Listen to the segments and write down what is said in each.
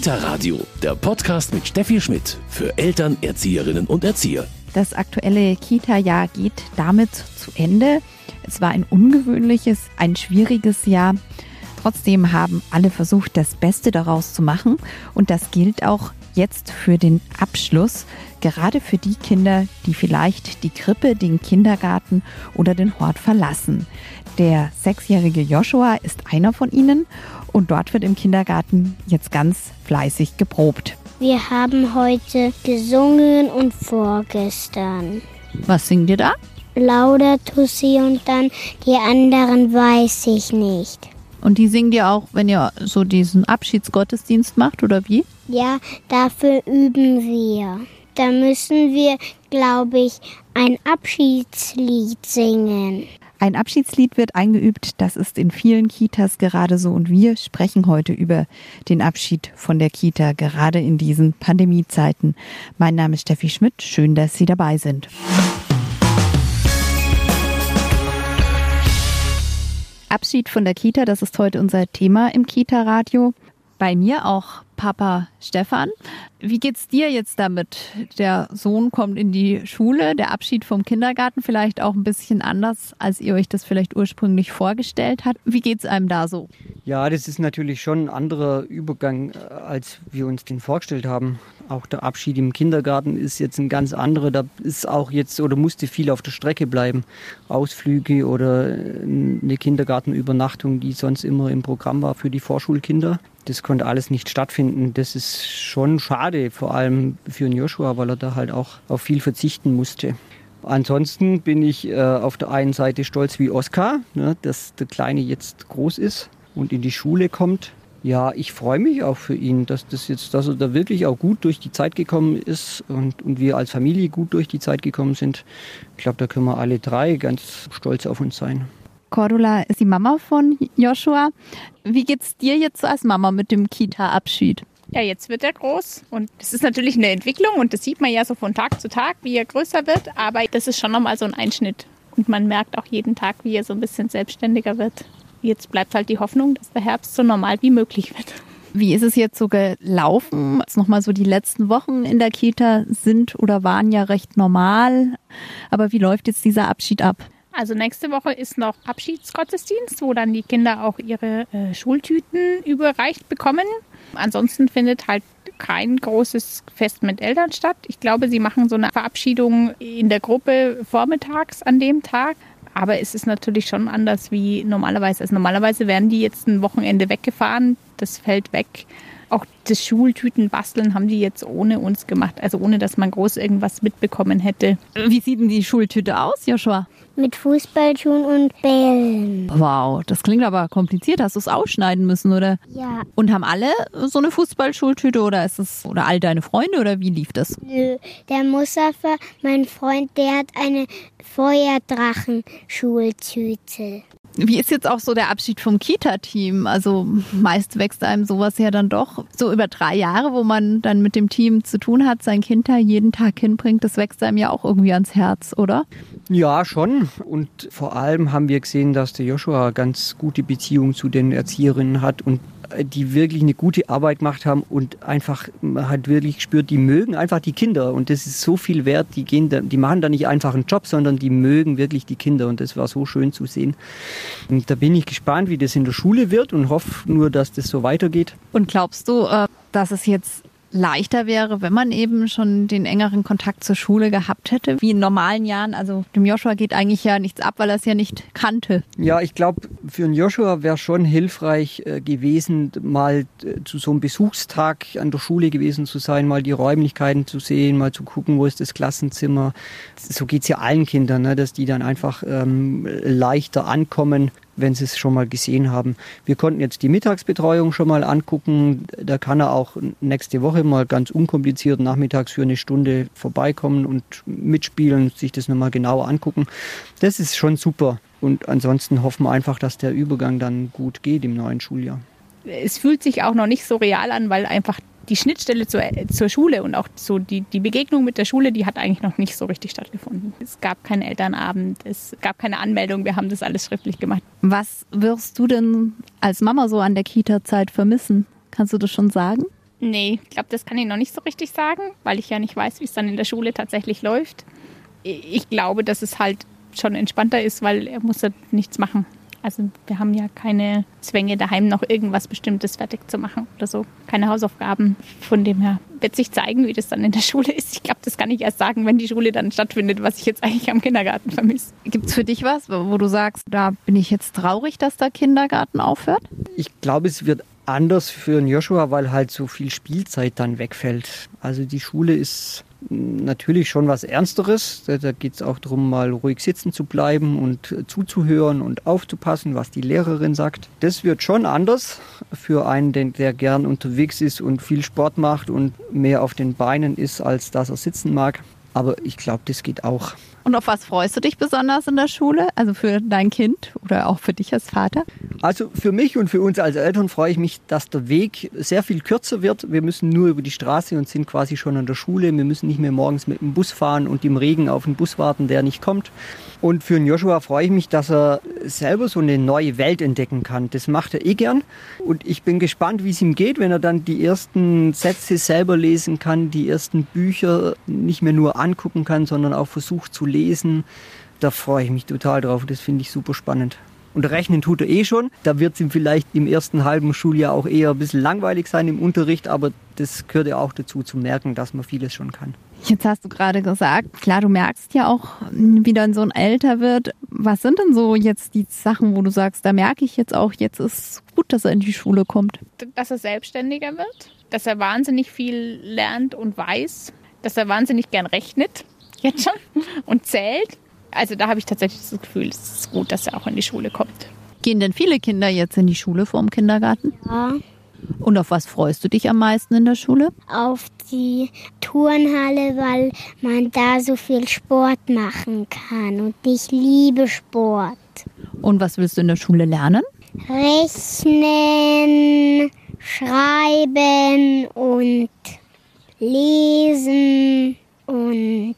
Kita Radio, der Podcast mit Steffi Schmidt für Eltern, Erzieherinnen und Erzieher. Das aktuelle Kita-Jahr geht damit zu Ende. Es war ein ungewöhnliches, ein schwieriges Jahr. Trotzdem haben alle versucht, das Beste daraus zu machen. Und das gilt auch jetzt für den Abschluss, gerade für die Kinder, die vielleicht die Krippe, den Kindergarten oder den Hort verlassen. Der sechsjährige Joshua ist einer von ihnen und dort wird im Kindergarten jetzt ganz fleißig geprobt. Wir haben heute gesungen und vorgestern. Was singt ihr da? Laudato si und dann die anderen weiß ich nicht. Und die singt ihr auch, wenn ihr so diesen Abschiedsgottesdienst macht oder wie? Ja, dafür üben wir. Da müssen wir, glaube ich, ein Abschiedslied singen. Ein Abschiedslied wird eingeübt, das ist in vielen Kitas gerade so und wir sprechen heute über den Abschied von der Kita, gerade in diesen Pandemiezeiten. Mein Name ist Steffi Schmidt, schön, dass Sie dabei sind. Abschied von der Kita, das ist heute unser Thema im Kita-Radio. Bei mir auch Papa Stefan. Wie geht's dir jetzt damit? Der Sohn kommt in die Schule, der Abschied vom Kindergarten vielleicht auch ein bisschen anders, als ihr euch das vielleicht ursprünglich vorgestellt habt. Wie geht's einem da so? Ja, das ist natürlich schon ein anderer Übergang, äh, als wir uns den vorgestellt haben. Auch der Abschied im Kindergarten ist jetzt ein ganz anderer. Da ist auch jetzt oder musste viel auf der Strecke bleiben. Ausflüge oder äh, eine Kindergartenübernachtung, die sonst immer im Programm war für die Vorschulkinder. Das konnte alles nicht stattfinden. Das ist schon schade, vor allem für Joshua, weil er da halt auch auf viel verzichten musste. Ansonsten bin ich äh, auf der einen Seite stolz wie Oskar, ne, dass der Kleine jetzt groß ist und in die Schule kommt. Ja, ich freue mich auch für ihn, dass das jetzt, dass er da wirklich auch gut durch die Zeit gekommen ist und, und wir als Familie gut durch die Zeit gekommen sind. Ich glaube, da können wir alle drei ganz stolz auf uns sein. Cordula ist die Mama von Joshua. Wie geht's dir jetzt als Mama mit dem Kita-Abschied? Ja, jetzt wird er groß und das ist natürlich eine Entwicklung und das sieht man ja so von Tag zu Tag, wie er größer wird, aber das ist schon nochmal so ein Einschnitt und man merkt auch jeden Tag, wie er so ein bisschen selbstständiger wird. Jetzt bleibt halt die Hoffnung, dass der Herbst so normal wie möglich wird. Wie ist es jetzt so gelaufen? Jetzt nochmal so die letzten Wochen in der Kita sind oder waren ja recht normal. Aber wie läuft jetzt dieser Abschied ab? Also nächste Woche ist noch Abschiedsgottesdienst, wo dann die Kinder auch ihre äh, Schultüten überreicht bekommen. Ansonsten findet halt kein großes Fest mit Eltern statt. Ich glaube, sie machen so eine Verabschiedung in der Gruppe vormittags an dem Tag. Aber es ist natürlich schon anders wie normalerweise. Also normalerweise werden die jetzt ein Wochenende weggefahren, das fällt weg. Auch das Schultütenbasteln haben die jetzt ohne uns gemacht, also ohne dass man groß irgendwas mitbekommen hätte. Wie sieht denn die Schultüte aus, Joshua? Mit Fußballschuhen und Bällen. Wow, das klingt aber kompliziert. Hast du es ausschneiden müssen, oder? Ja. Und haben alle so eine Fußballschultüte oder ist es oder all deine Freunde oder wie lief das? Nö, der Mustafa, mein Freund, der hat eine Feuerdrachen-Schultüte. Wie ist jetzt auch so der Abschied vom Kita-Team? Also meist wächst einem sowas ja dann doch so über drei Jahre, wo man dann mit dem Team zu tun hat, sein Kind da jeden Tag hinbringt. Das wächst einem ja auch irgendwie ans Herz, oder? Ja, schon. Und vor allem haben wir gesehen, dass der Joshua ganz gute Beziehung zu den Erzieherinnen hat und die wirklich eine gute Arbeit gemacht haben und einfach, man hat wirklich gespürt, die mögen einfach die Kinder und das ist so viel wert, die gehen, da, die machen da nicht einfach einen Job, sondern die mögen wirklich die Kinder und das war so schön zu sehen. Und da bin ich gespannt, wie das in der Schule wird und hoffe nur, dass das so weitergeht. Und glaubst du, äh, dass es jetzt leichter wäre, wenn man eben schon den engeren Kontakt zur Schule gehabt hätte, wie in normalen Jahren. Also dem Joshua geht eigentlich ja nichts ab, weil er es ja nicht kannte. Ja, ich glaube, für einen Joshua wäre schon hilfreich äh, gewesen, mal äh, zu so einem Besuchstag an der Schule gewesen zu sein, mal die Räumlichkeiten zu sehen, mal zu gucken, wo ist das Klassenzimmer. So geht's ja allen Kindern, ne, dass die dann einfach ähm, leichter ankommen wenn sie es schon mal gesehen haben. Wir konnten jetzt die Mittagsbetreuung schon mal angucken. Da kann er auch nächste Woche mal ganz unkompliziert nachmittags für eine Stunde vorbeikommen und mitspielen, sich das nochmal genauer angucken. Das ist schon super. Und ansonsten hoffen wir einfach, dass der Übergang dann gut geht im neuen Schuljahr. Es fühlt sich auch noch nicht so real an, weil einfach die Schnittstelle zur, zur Schule und auch so die, die Begegnung mit der Schule, die hat eigentlich noch nicht so richtig stattgefunden. Es gab keinen Elternabend, es gab keine Anmeldung, wir haben das alles schriftlich gemacht. Was wirst du denn als Mama so an der Kita-Zeit vermissen? Kannst du das schon sagen? Nee, ich glaube, das kann ich noch nicht so richtig sagen, weil ich ja nicht weiß, wie es dann in der Schule tatsächlich läuft. Ich glaube, dass es halt schon entspannter ist, weil er muss ja nichts machen. Also wir haben ja keine Zwänge daheim noch irgendwas Bestimmtes fertig zu machen oder so. Keine Hausaufgaben. Von dem her wird sich zeigen, wie das dann in der Schule ist. Ich glaube, das kann ich erst sagen, wenn die Schule dann stattfindet, was ich jetzt eigentlich am Kindergarten vermisse. Gibt es für dich was, wo du sagst, da bin ich jetzt traurig, dass der Kindergarten aufhört? Ich glaube, es wird anders für einen Joshua, weil halt so viel Spielzeit dann wegfällt. Also die Schule ist natürlich schon was Ernsteres. Da, da geht es auch darum, mal ruhig sitzen zu bleiben und zuzuhören und aufzupassen, was die Lehrerin sagt. Das wird schon anders für einen, der gern unterwegs ist und viel Sport macht und mehr auf den Beinen ist, als dass er sitzen mag. Aber ich glaube, das geht auch. Und auf was freust du dich besonders in der Schule? Also für dein Kind oder auch für dich als Vater? Also für mich und für uns als Eltern freue ich mich, dass der Weg sehr viel kürzer wird. Wir müssen nur über die Straße und sind quasi schon an der Schule. Wir müssen nicht mehr morgens mit dem Bus fahren und im Regen auf den Bus warten, der nicht kommt. Und für den Joshua freue ich mich, dass er selber so eine neue Welt entdecken kann. Das macht er eh gern. Und ich bin gespannt, wie es ihm geht, wenn er dann die ersten Sätze selber lesen kann, die ersten Bücher nicht mehr nur angucken kann, sondern auch versucht zu lesen. Da freue ich mich total drauf. Das finde ich super spannend. Und rechnen tut er eh schon. Da wird es ihm vielleicht im ersten halben Schuljahr auch eher ein bisschen langweilig sein im Unterricht, aber das gehört ja auch dazu, zu merken, dass man vieles schon kann. Jetzt hast du gerade gesagt, klar, du merkst ja auch, wie dein Sohn älter wird. Was sind denn so jetzt die Sachen, wo du sagst, da merke ich jetzt auch, jetzt ist gut, dass er in die Schule kommt? Dass er selbstständiger wird, dass er wahnsinnig viel lernt und weiß, dass er wahnsinnig gern rechnet, jetzt schon, und zählt also da habe ich tatsächlich das Gefühl, es ist gut, dass er auch in die Schule kommt. Gehen denn viele Kinder jetzt in die Schule vor dem Kindergarten? Ja. Und auf was freust du dich am meisten in der Schule? Auf die Turnhalle, weil man da so viel Sport machen kann. Und ich liebe Sport. Und was willst du in der Schule lernen? Rechnen, schreiben und lesen und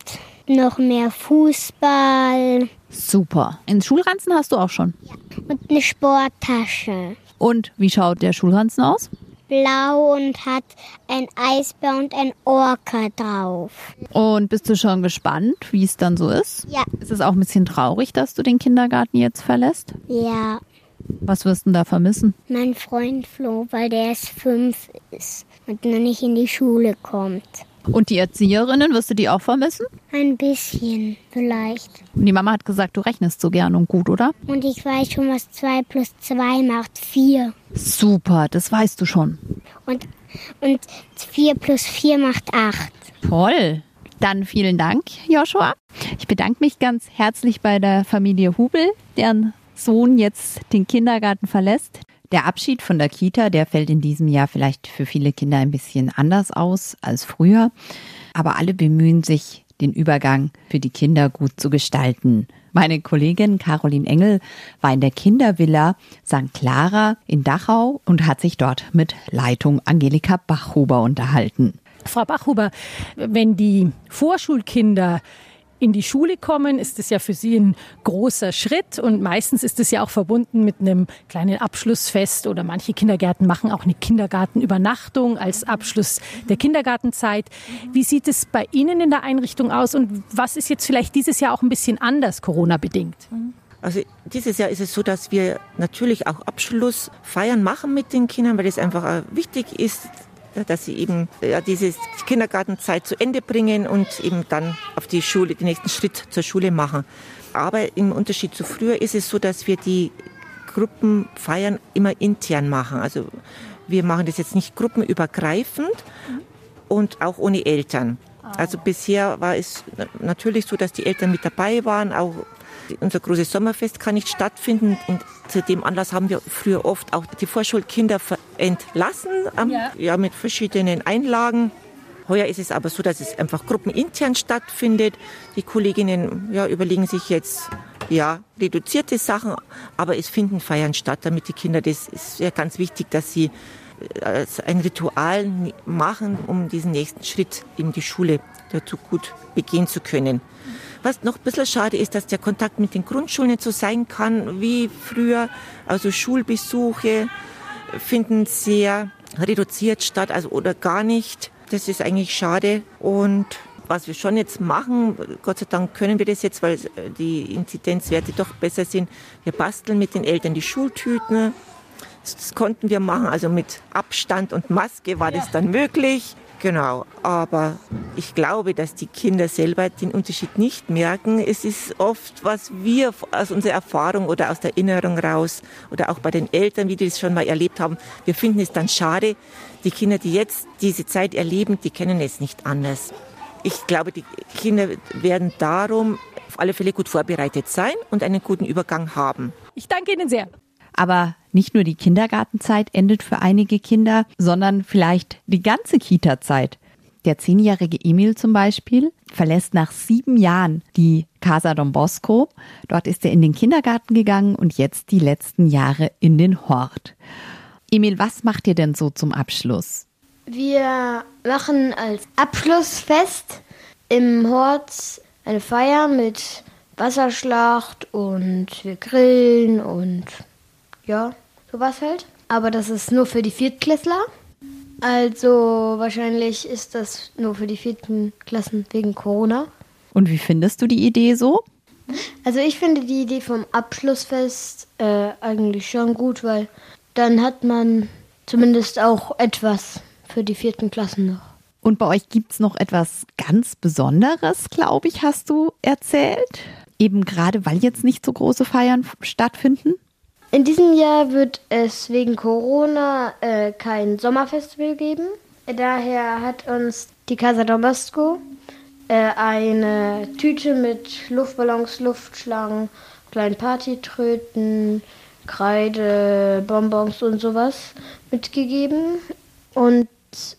noch mehr Fußball. Super. Ins Schulranzen hast du auch schon? Ja. Und eine Sporttasche. Und wie schaut der Schulranzen aus? Blau und hat ein Eisbär und ein Orca drauf. Und bist du schon gespannt, wie es dann so ist? Ja. Ist es auch ein bisschen traurig, dass du den Kindergarten jetzt verlässt? Ja. Was wirst du da vermissen? Mein Freund Flo, weil der erst fünf ist und noch nicht in die Schule kommt. Und die Erzieherinnen, wirst du die auch vermissen? Ein bisschen, vielleicht. Und die Mama hat gesagt, du rechnest so gern und gut, oder? Und ich weiß schon, was 2 plus 2 macht. 4. Super, das weißt du schon. Und, und 4 plus 4 macht 8. Toll. Dann vielen Dank, Joshua. Ich bedanke mich ganz herzlich bei der Familie Hubel, deren Sohn jetzt den Kindergarten verlässt. Der Abschied von der Kita, der fällt in diesem Jahr vielleicht für viele Kinder ein bisschen anders aus als früher. Aber alle bemühen sich, den Übergang für die Kinder gut zu gestalten. Meine Kollegin Caroline Engel war in der Kindervilla St. Clara in Dachau und hat sich dort mit Leitung Angelika Bachhuber unterhalten. Frau Bachhuber, wenn die Vorschulkinder in die Schule kommen, ist es ja für sie ein großer Schritt und meistens ist es ja auch verbunden mit einem kleinen Abschlussfest oder manche Kindergärten machen auch eine Kindergartenübernachtung als Abschluss der Kindergartenzeit. Wie sieht es bei Ihnen in der Einrichtung aus und was ist jetzt vielleicht dieses Jahr auch ein bisschen anders Corona bedingt? Also dieses Jahr ist es so, dass wir natürlich auch Abschlussfeiern machen mit den Kindern, weil es einfach wichtig ist, dass sie eben ja, diese Kindergartenzeit zu Ende bringen und eben dann auf die Schule, den nächsten Schritt zur Schule machen. Aber im Unterschied zu früher ist es so, dass wir die Gruppenfeiern immer intern machen. Also wir machen das jetzt nicht gruppenübergreifend und auch ohne Eltern. Also bisher war es natürlich so, dass die Eltern mit dabei waren, auch unser großes Sommerfest kann nicht stattfinden. Und zu dem Anlass haben wir früher oft auch die Vorschulkinder entlassen, ja. ja. mit verschiedenen Einlagen. Heuer ist es aber so, dass es einfach gruppenintern stattfindet. Die Kolleginnen ja, überlegen sich jetzt ja, reduzierte Sachen, aber es finden Feiern statt, damit die Kinder, das ist ja ganz wichtig, dass sie äh, ein Ritual machen, um diesen nächsten Schritt in die Schule dazu gut begehen zu können. Was noch ein bisschen schade ist, dass der Kontakt mit den Grundschulen nicht so sein kann wie früher. Also Schulbesuche finden sehr reduziert statt also oder gar nicht. Das ist eigentlich schade und was wir schon jetzt machen, Gott sei Dank können wir das jetzt, weil die Inzidenzwerte doch besser sind. Wir basteln mit den Eltern die Schultüten. Das konnten wir machen, also mit Abstand und Maske war das dann möglich. Genau, aber ich glaube, dass die Kinder selber den Unterschied nicht merken. Es ist oft, was wir aus unserer Erfahrung oder aus der Erinnerung raus oder auch bei den Eltern, wie die das schon mal erlebt haben, wir finden es dann schade. Die Kinder, die jetzt diese Zeit erleben, die kennen es nicht anders. Ich glaube, die Kinder werden darum auf alle Fälle gut vorbereitet sein und einen guten Übergang haben. Ich danke Ihnen sehr. Aber nicht nur die Kindergartenzeit endet für einige Kinder, sondern vielleicht die ganze Kita-Zeit. Der zehnjährige Emil zum Beispiel verlässt nach sieben Jahren die Casa Don Bosco. Dort ist er in den Kindergarten gegangen und jetzt die letzten Jahre in den Hort. Emil, was macht ihr denn so zum Abschluss? Wir machen als Abschlussfest im Hort eine Feier mit Wasserschlacht und wir grillen und ja, sowas halt. Aber das ist nur für die Viertklässler. Also wahrscheinlich ist das nur für die vierten Klassen wegen Corona. Und wie findest du die Idee so? Also ich finde die Idee vom Abschlussfest äh, eigentlich schon gut, weil dann hat man zumindest auch etwas für die vierten Klassen noch. Und bei euch gibt es noch etwas ganz Besonderes, glaube ich, hast du erzählt. Eben gerade, weil jetzt nicht so große Feiern stattfinden. In diesem Jahr wird es wegen Corona äh, kein Sommerfestival geben. Daher hat uns die Casa Don äh, eine Tüte mit Luftballons, Luftschlangen, kleinen Partytröten, Kreide, Bonbons und sowas mitgegeben. Und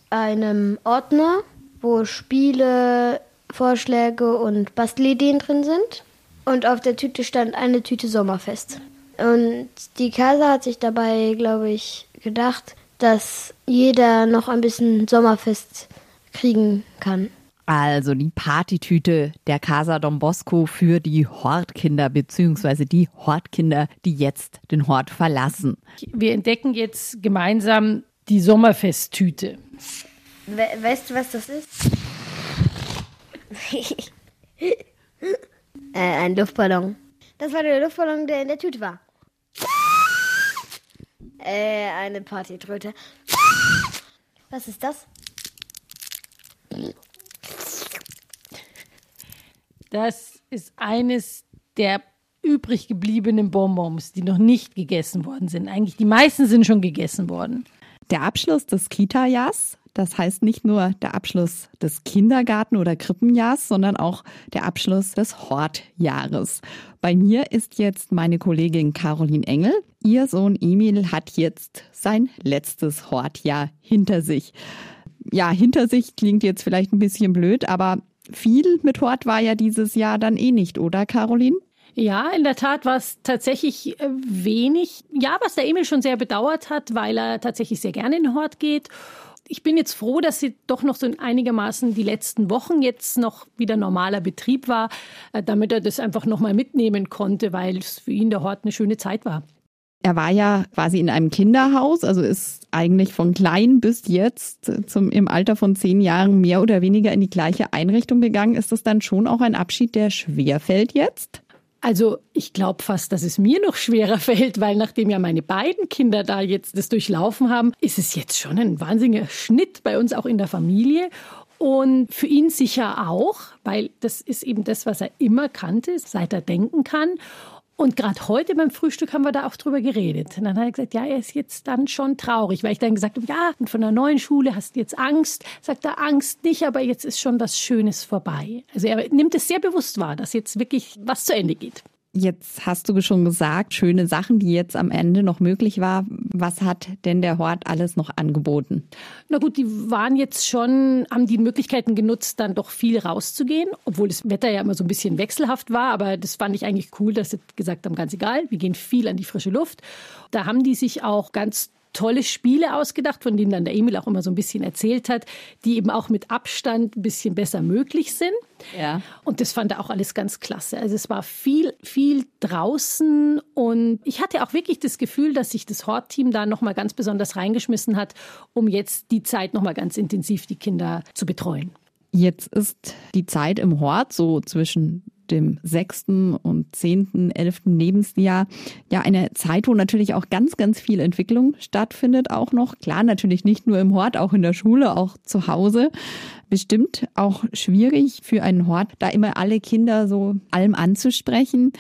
einem Ordner, wo Spiele, Vorschläge und Bastelideen drin sind. Und auf der Tüte stand eine Tüte Sommerfest. Und die Casa hat sich dabei, glaube ich, gedacht, dass jeder noch ein bisschen Sommerfest kriegen kann. Also die Partytüte der Casa Don Bosco für die Hortkinder beziehungsweise die Hortkinder, die jetzt den Hort verlassen. Wir entdecken jetzt gemeinsam die Sommerfesttüte. We weißt du, was das ist? äh, ein Luftballon. Das war der Luftballon, der in der Tüte war. Äh, eine Partytröte. Was ist das? Das ist eines der übrig gebliebenen Bonbons, die noch nicht gegessen worden sind. Eigentlich die meisten sind schon gegessen worden. Der Abschluss des Kita-Jahrs, das heißt nicht nur der Abschluss des Kindergarten- oder Krippenjahrs, sondern auch der Abschluss des Hortjahres. Bei mir ist jetzt meine Kollegin Caroline Engel. Ihr Sohn Emil hat jetzt sein letztes Hortjahr hinter sich. Ja, hinter sich klingt jetzt vielleicht ein bisschen blöd, aber viel mit Hort war ja dieses Jahr dann eh nicht, oder Caroline? Ja, in der Tat war es tatsächlich äh, wenig. Ja, was der Emil schon sehr bedauert hat, weil er tatsächlich sehr gerne in den Hort geht. Ich bin jetzt froh, dass sie doch noch so einigermaßen die letzten Wochen jetzt noch wieder normaler Betrieb war, äh, damit er das einfach nochmal mitnehmen konnte, weil es für ihn der Hort eine schöne Zeit war. Er war ja quasi in einem Kinderhaus, also ist eigentlich von klein bis jetzt zum, im Alter von zehn Jahren mehr oder weniger in die gleiche Einrichtung gegangen. Ist das dann schon auch ein Abschied, der schwer fällt jetzt? Also ich glaube fast, dass es mir noch schwerer fällt, weil nachdem ja meine beiden Kinder da jetzt das durchlaufen haben, ist es jetzt schon ein wahnsinniger Schnitt bei uns auch in der Familie. Und für ihn sicher auch, weil das ist eben das, was er immer kannte, seit er denken kann. Und gerade heute beim Frühstück haben wir da auch drüber geredet. Und dann hat er gesagt, ja, er ist jetzt dann schon traurig, weil ich dann gesagt habe, ja, und von der neuen Schule hast du jetzt Angst. Sagt er, Angst nicht, aber jetzt ist schon was Schönes vorbei. Also er nimmt es sehr bewusst wahr, dass jetzt wirklich was zu Ende geht. Jetzt hast du schon gesagt, schöne Sachen, die jetzt am Ende noch möglich war. Was hat denn der Hort alles noch angeboten? Na gut, die waren jetzt schon, haben die Möglichkeiten genutzt, dann doch viel rauszugehen, obwohl das Wetter ja immer so ein bisschen wechselhaft war. Aber das fand ich eigentlich cool, dass sie gesagt haben, ganz egal, wir gehen viel an die frische Luft. Da haben die sich auch ganz tolle Spiele ausgedacht, von denen dann der Emil auch immer so ein bisschen erzählt hat, die eben auch mit Abstand ein bisschen besser möglich sind. Ja. Und das fand er auch alles ganz klasse. Also es war viel, viel draußen und ich hatte auch wirklich das Gefühl, dass sich das Hortteam da nochmal ganz besonders reingeschmissen hat, um jetzt die Zeit nochmal ganz intensiv die Kinder zu betreuen. Jetzt ist die Zeit im Hort so zwischen dem sechsten und zehnten, elften Lebensjahr ja eine Zeit, wo natürlich auch ganz, ganz viel Entwicklung stattfindet auch noch. Klar, natürlich nicht nur im Hort, auch in der Schule, auch zu Hause. Bestimmt auch schwierig für einen Hort, da immer alle Kinder so allem anzusprechen.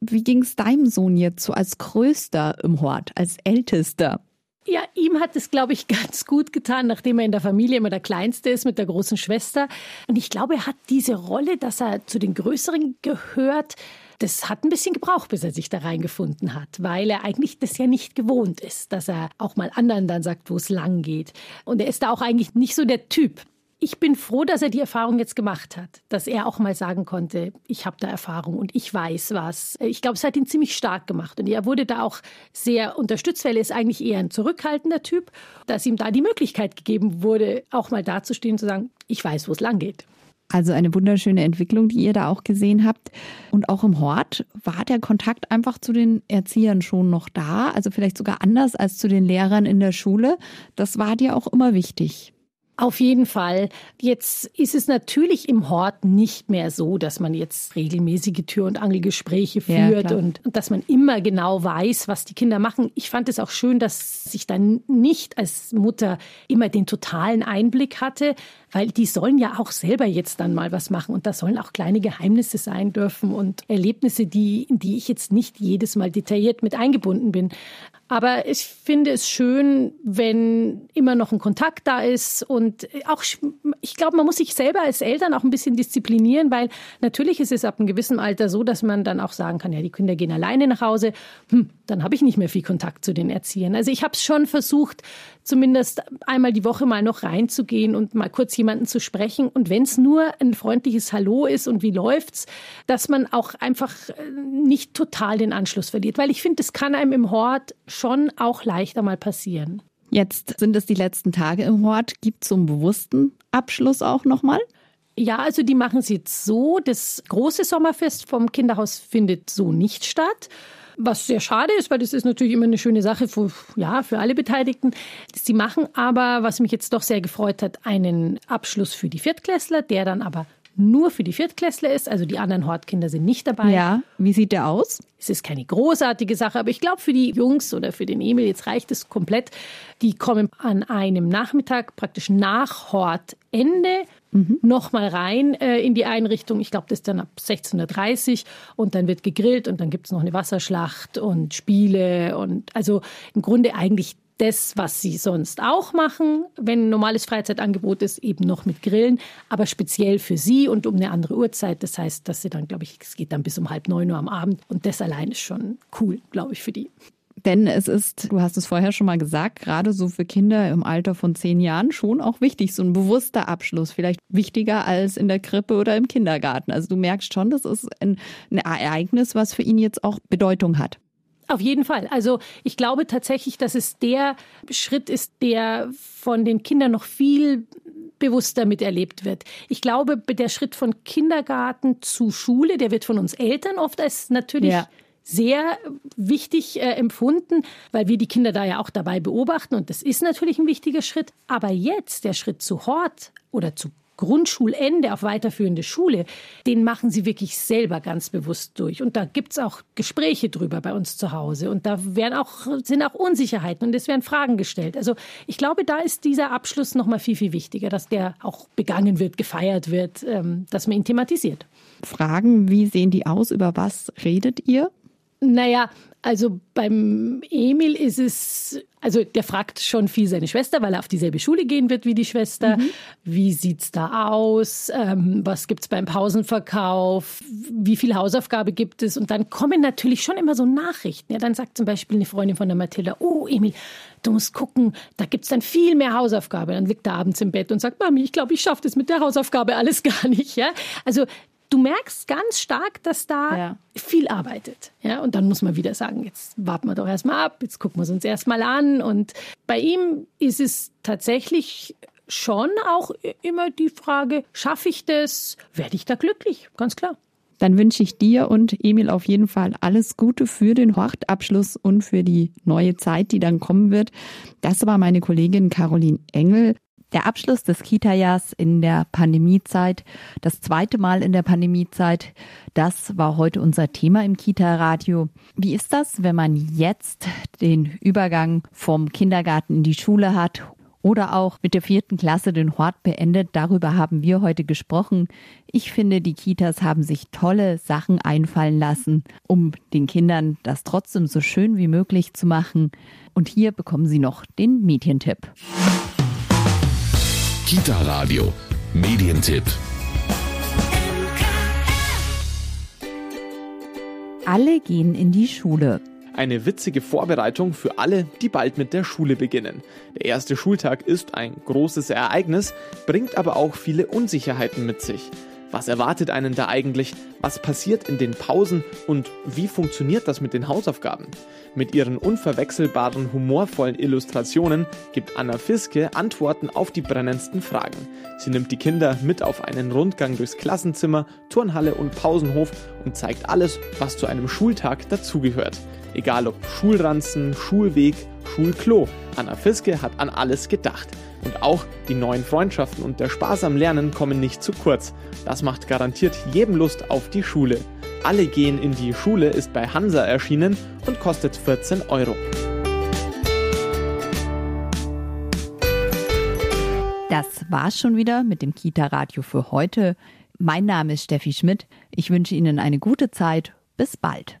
Wie ging es deinem Sohn jetzt so als Größter im Hort, als Ältester? Ja, ihm hat es, glaube ich, ganz gut getan, nachdem er in der Familie immer der Kleinste ist mit der großen Schwester. Und ich glaube, er hat diese Rolle, dass er zu den Größeren gehört, das hat ein bisschen gebraucht, bis er sich da reingefunden hat, weil er eigentlich das ja nicht gewohnt ist, dass er auch mal anderen dann sagt, wo es lang geht. Und er ist da auch eigentlich nicht so der Typ, ich bin froh, dass er die Erfahrung jetzt gemacht hat, dass er auch mal sagen konnte, ich habe da Erfahrung und ich weiß was. Ich glaube, es hat ihn ziemlich stark gemacht und er wurde da auch sehr unterstützt, weil er ist eigentlich eher ein zurückhaltender Typ, dass ihm da die Möglichkeit gegeben wurde, auch mal dazustehen und zu sagen, ich weiß, wo es lang geht. Also eine wunderschöne Entwicklung, die ihr da auch gesehen habt. Und auch im Hort war der Kontakt einfach zu den Erziehern schon noch da, also vielleicht sogar anders als zu den Lehrern in der Schule. Das war dir auch immer wichtig. Auf jeden Fall. Jetzt ist es natürlich im Hort nicht mehr so, dass man jetzt regelmäßige Tür- und Angelgespräche führt ja, und, und, dass man immer genau weiß, was die Kinder machen. Ich fand es auch schön, dass ich dann nicht als Mutter immer den totalen Einblick hatte, weil die sollen ja auch selber jetzt dann mal was machen und da sollen auch kleine Geheimnisse sein dürfen und Erlebnisse, die, in die ich jetzt nicht jedes Mal detailliert mit eingebunden bin. Aber ich finde es schön, wenn immer noch ein Kontakt da ist und auch, ich glaube, man muss sich selber als Eltern auch ein bisschen disziplinieren, weil natürlich ist es ab einem gewissen Alter so, dass man dann auch sagen kann, ja, die Kinder gehen alleine nach Hause, hm, dann habe ich nicht mehr viel Kontakt zu den Erziehern. Also ich habe es schon versucht, zumindest einmal die Woche mal noch reinzugehen und mal kurz jemanden zu sprechen. Und wenn es nur ein freundliches Hallo ist und wie läuft's, dass man auch einfach äh, nicht total den Anschluss verliert. Weil ich finde, es kann einem im Hort schon auch leichter mal passieren. Jetzt sind es die letzten Tage im Hort. Gibt es so einen bewussten Abschluss auch nochmal? Ja, also die machen es jetzt so. Das große Sommerfest vom Kinderhaus findet so nicht statt. Was sehr schade ist, weil das ist natürlich immer eine schöne Sache für, ja, für alle Beteiligten. Sie machen aber, was mich jetzt doch sehr gefreut hat, einen Abschluss für die Viertklässler, der dann aber nur für die Viertklässler ist. Also die anderen Hortkinder sind nicht dabei. Ja, wie sieht der aus? Es ist keine großartige Sache, aber ich glaube für die Jungs oder für den Emil, jetzt reicht es komplett. Die kommen an einem Nachmittag praktisch nach Hortende mhm. nochmal rein äh, in die Einrichtung. Ich glaube, das ist dann ab 16.30 Uhr und dann wird gegrillt und dann gibt es noch eine Wasserschlacht und Spiele und also im Grunde eigentlich das, was sie sonst auch machen, wenn ein normales Freizeitangebot ist, eben noch mit Grillen, aber speziell für sie und um eine andere Uhrzeit. Das heißt, dass sie dann, glaube ich, es geht dann bis um halb neun Uhr am Abend und das allein ist schon cool, glaube ich, für die. Denn es ist, du hast es vorher schon mal gesagt, gerade so für Kinder im Alter von zehn Jahren schon auch wichtig, so ein bewusster Abschluss, vielleicht wichtiger als in der Krippe oder im Kindergarten. Also du merkst schon, das ist ein, ein Ereignis, was für ihn jetzt auch Bedeutung hat. Auf jeden Fall. Also ich glaube tatsächlich, dass es der Schritt ist, der von den Kindern noch viel bewusster miterlebt wird. Ich glaube, der Schritt von Kindergarten zu Schule, der wird von uns Eltern oft als natürlich ja. Sehr wichtig äh, empfunden, weil wir die Kinder da ja auch dabei beobachten und das ist natürlich ein wichtiger Schritt. Aber jetzt der Schritt zu Hort oder zu Grundschulende auf weiterführende Schule, den machen sie wirklich selber ganz bewusst durch. Und da gibt's auch Gespräche drüber bei uns zu Hause. Und da werden auch, sind auch Unsicherheiten und es werden Fragen gestellt. Also ich glaube, da ist dieser Abschluss nochmal viel, viel wichtiger, dass der auch begangen wird, gefeiert wird, ähm, dass man ihn thematisiert. Fragen, wie sehen die aus? Über was redet ihr? Naja, also beim Emil ist es, also der fragt schon viel seine Schwester, weil er auf dieselbe Schule gehen wird wie die Schwester. Mhm. Wie sieht's da aus? Ähm, was gibt's beim Pausenverkauf? Wie viel Hausaufgabe gibt es? Und dann kommen natürlich schon immer so Nachrichten. Ja, dann sagt zum Beispiel eine Freundin von der Mathilda, oh Emil, du musst gucken, da gibt's dann viel mehr Hausaufgabe. Dann liegt er abends im Bett und sagt, Mami, ich glaube, ich schaffe das mit der Hausaufgabe alles gar nicht. Ja, also du merkst ganz stark, dass da Ja. viel arbeitet. Ja, und dann muss man wieder sagen, jetzt warten wir doch erstmal ab, jetzt gucken wir es uns erstmal an. Und bei ihm ist es tatsächlich schon auch immer die Frage, schaffe ich das? Werde ich da glücklich? Ganz klar. Dann wünsche ich dir und Emil auf jeden Fall alles Gute für den Hortabschluss und für die neue Zeit, die dann kommen wird. Das war meine Kollegin Caroline Engel. Der Abschluss des Kita-Jahrs in der Pandemiezeit, das zweite Mal in der Pandemiezeit, das war heute unser Thema im Kita-Radio. Wie ist das, wenn man jetzt den Übergang vom Kindergarten in die Schule hat oder auch mit der vierten Klasse den Hort beendet. Darüber haben wir heute gesprochen. Ich finde, die Kitas haben sich tolle Sachen einfallen lassen, um den Kindern das trotzdem so schön wie möglich zu machen. Und hier bekommen Sie noch den Medientipp. Kita Radio. Medientipp. Alle gehen in die Schule. Eine witzige Vorbereitung für alle, die bald mit der Schule beginnen. Der erste Schultag ist ein großes Ereignis, bringt aber auch viele Unsicherheiten mit sich. Was erwartet einen da eigentlich? Was passiert in den Pausen? Und wie funktioniert das mit den Hausaufgaben? Mit ihren unverwechselbaren, humorvollen Illustrationen gibt Anna Fiske Antworten auf die brennendsten Fragen. Sie nimmt die Kinder mit auf einen Rundgang durchs Klassenzimmer, Turnhalle und Pausenhof und zeigt alles, was zu einem Schultag dazugehört. Egal ob Schulranzen, Schulweg, Schulklo. Anna Fiske hat an alles gedacht. Und auch die neuen Freundschaften und der Spaß am Lernen kommen nicht zu kurz. Das macht garantiert jedem Lust auf die Schule. Alle gehen in die Schule ist bei Hansa erschienen und kostet 14 Euro. Das war's schon wieder mit dem Kita-Radio für heute. Mein Name ist Steffi Schmidt. Ich wünsche Ihnen eine gute Zeit. Bis bald.